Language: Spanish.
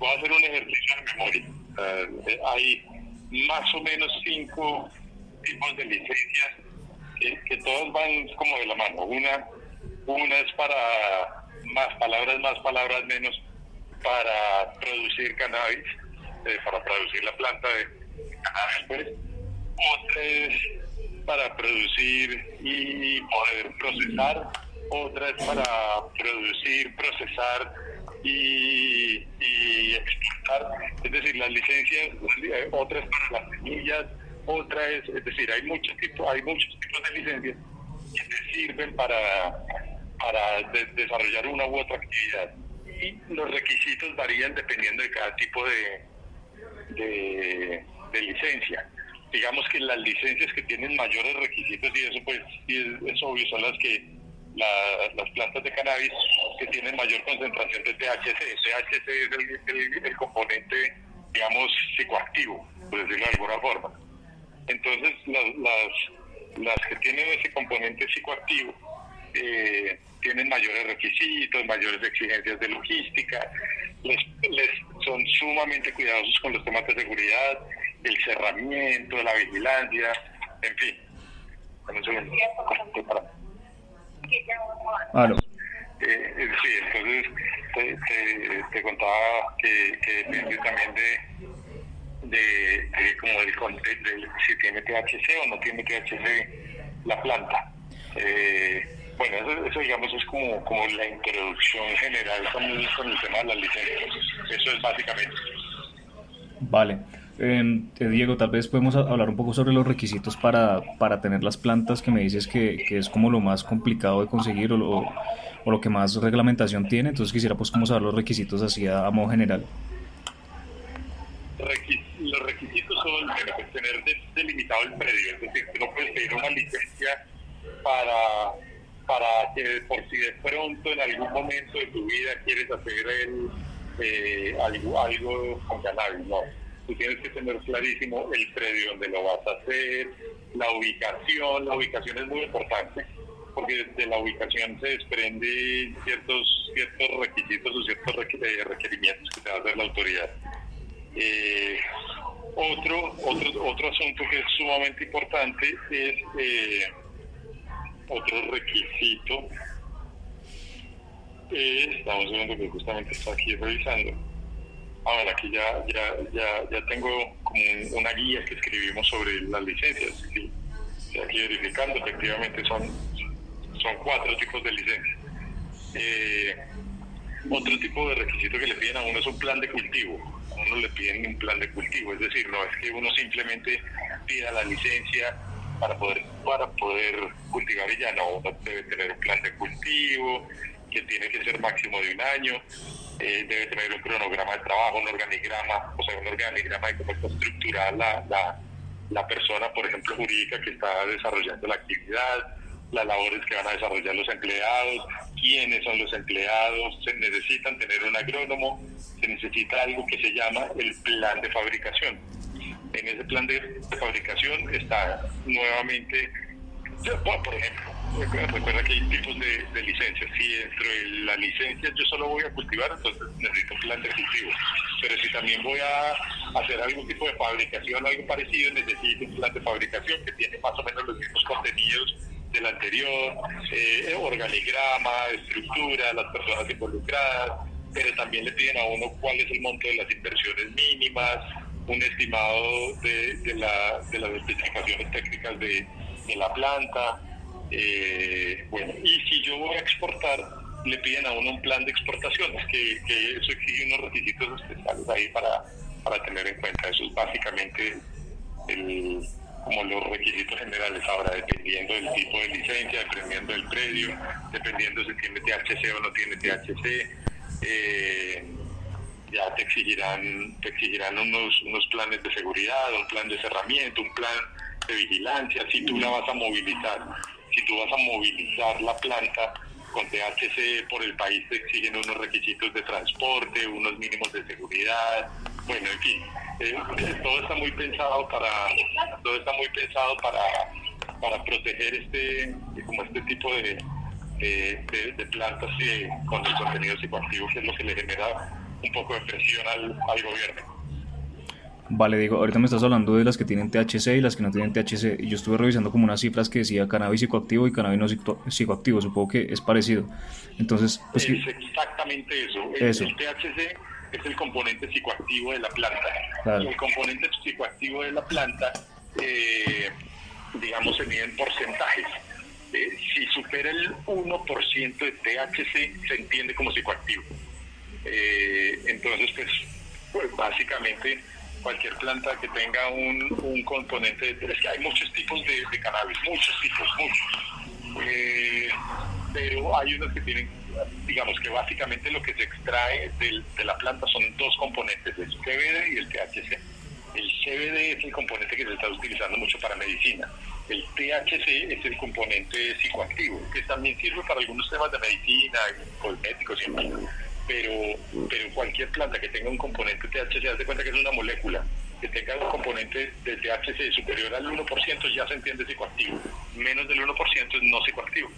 voy a hacer un ejercicio de memoria. Eh, hay más o menos cinco tipos de licencias que, todos van como de la mano. Una, una es para más palabras, más palabras menos, para producir cannabis, eh, para producir la planta de cannabis. Pues. Otra es para producir y poder procesar. Otra es para producir, procesar y, y exportar. Es decir, las licencias, eh, otras para las semillas, otra es, es decir, hay muchos tipos, hay muchos tipos de licencias que te sirven para, para desarrollar una u otra actividad. Y los requisitos varían dependiendo de cada tipo de, de, licencia. Digamos que las licencias que tienen mayores requisitos, y eso pues es, obvio, son las que las plantas de cannabis que tienen mayor concentración de THC. THC es el, el componente, digamos, psicoactivo, por decirlo de alguna forma. Entonces, las, las, que tienen ese componente psicoactivo eh, tienen mayores requisitos, mayores exigencias de logística, les, son sumamente cuidadosos con los temas de seguridad, el cerramiento, la vigilancia, en fin. Eh, sí, entonces te, te, contaba que, que depende también de de, como del, si tiene THC o no tiene THC la planta. Eh, bueno, eso, digamos es como, como la introducción general con, el tema de las licencias. Eso es básicamente. Vale. Eh, Diego, tal vez podemos hablar un poco sobre los requisitos para, para tener las plantas que me dices que, que es como lo más complicado de conseguir o lo, o lo que más reglamentación tiene. Entonces quisiera pues como saber los requisitos así a, modo general los requisitos son pues, tener delimitado el predio, es decir, no puedes pedir una licencia para, para que por si de pronto en algún momento de tu vida quieres hacer eh, algo, algo con cannabis, no. Tú tienes que tener clarísimo el predio donde lo vas a hacer, la ubicación, la ubicación es muy importante porque de la ubicación se desprende ciertos ciertos requisitos o ciertos eh, requerimientos que te va a hacer la autoridad. Eh, otro, otro, otro asunto que es sumamente importante es eh, otro requisito. Eh, estamos viendo que justamente está aquí revisando. Ahora aquí ya, ya, ya, ya tengo como una guía que escribimos sobre las licencias. aquí verificando, efectivamente son, son cuatro tipos de licencias. Eh, otro tipo de requisito que le piden a uno es un plan de cultivo uno le piden un plan de cultivo, es decir, no es que uno simplemente pida la licencia para poder para poder cultivar y ya no, uno debe tener un plan de cultivo que tiene que ser máximo de un año, eh, debe tener un cronograma de trabajo, un organigrama, o sea, un organigrama de cómo está estructurada la, la, la persona, por ejemplo, jurídica que está desarrollando la actividad, las labores que van a desarrollar los empleados, quiénes son los empleados, se necesitan tener un agrónomo, se necesita algo que se llama el plan de fabricación. En ese plan de, fabricación está nuevamente, por ejemplo, recuerda que hay tipos de, licencias. Si dentro de la licencia yo solo voy a cultivar, entonces necesito un plan de cultivo. Pero si también voy a hacer algún tipo de fabricación, algo parecido, necesito un plan de fabricación que tiene más o menos los mismos contenidos del anterior, eh, organigrama, estructura, las personas involucradas, pero también le piden a uno cuál es el monto de las inversiones mínimas, un estimado de, la, de las especificaciones técnicas de la planta. Eh, bueno, y si yo voy a exportar, le piden a uno un plan de exportaciones, que, que eso exige unos requisitos especiales ahí para, para tener en cuenta. Eso es básicamente el, como los requisitos generales ahora, dependiendo del tipo de licencia, dependiendo del predio, dependiendo si tiene THC o no tiene THC, eh, ya te exigirán, te exigirán unos, unos planes de seguridad, un plan de cerramiento, un plan de vigilancia, si tú la vas a movilizar, si tú vas a movilizar la planta con THC por el país te exigen unos requisitos de transporte, unos mínimos de seguridad, bueno, en fin, eh, todo está muy pensado para todo está muy pensado para, para proteger este como este tipo de, de, plantas con el contenido psicoactivo que es lo que le genera un poco de presión al, al gobierno. Vale, digo, ahorita me estás hablando de las que tienen THC y las que no tienen THC. Y yo estuve revisando como unas cifras que decía cannabis psicoactivo y cannabis no psicoactivo. Supongo que es parecido. Entonces, pues es exactamente eso. El, THC es el componente psicoactivo de la planta. Y el componente psicoactivo de la planta, eh, digamos, se mide en porcentajes. Eh, si supera el 1% de THC, se entiende como psicoactivo. Eh, entonces, pues, pues básicamente cualquier planta que tenga un, un componente, es que hay muchos tipos de, cannabis, muchos tipos, muchos. Eh, pero hay unos que tienen, digamos que básicamente lo que se extrae de la planta son dos componentes, el CBD y el THC. El CBD es el componente que se está utilizando mucho para medicina. El THC es el componente psicoactivo, que también sirve para algunos temas de medicina, cosméticos y pero, pero cualquier planta que tenga un componente THC, haz de cuenta que es una molécula, que tenga un componente de THC superior al 1% ya se entiende psicoactivo, menos del 1% es no psicoactivo.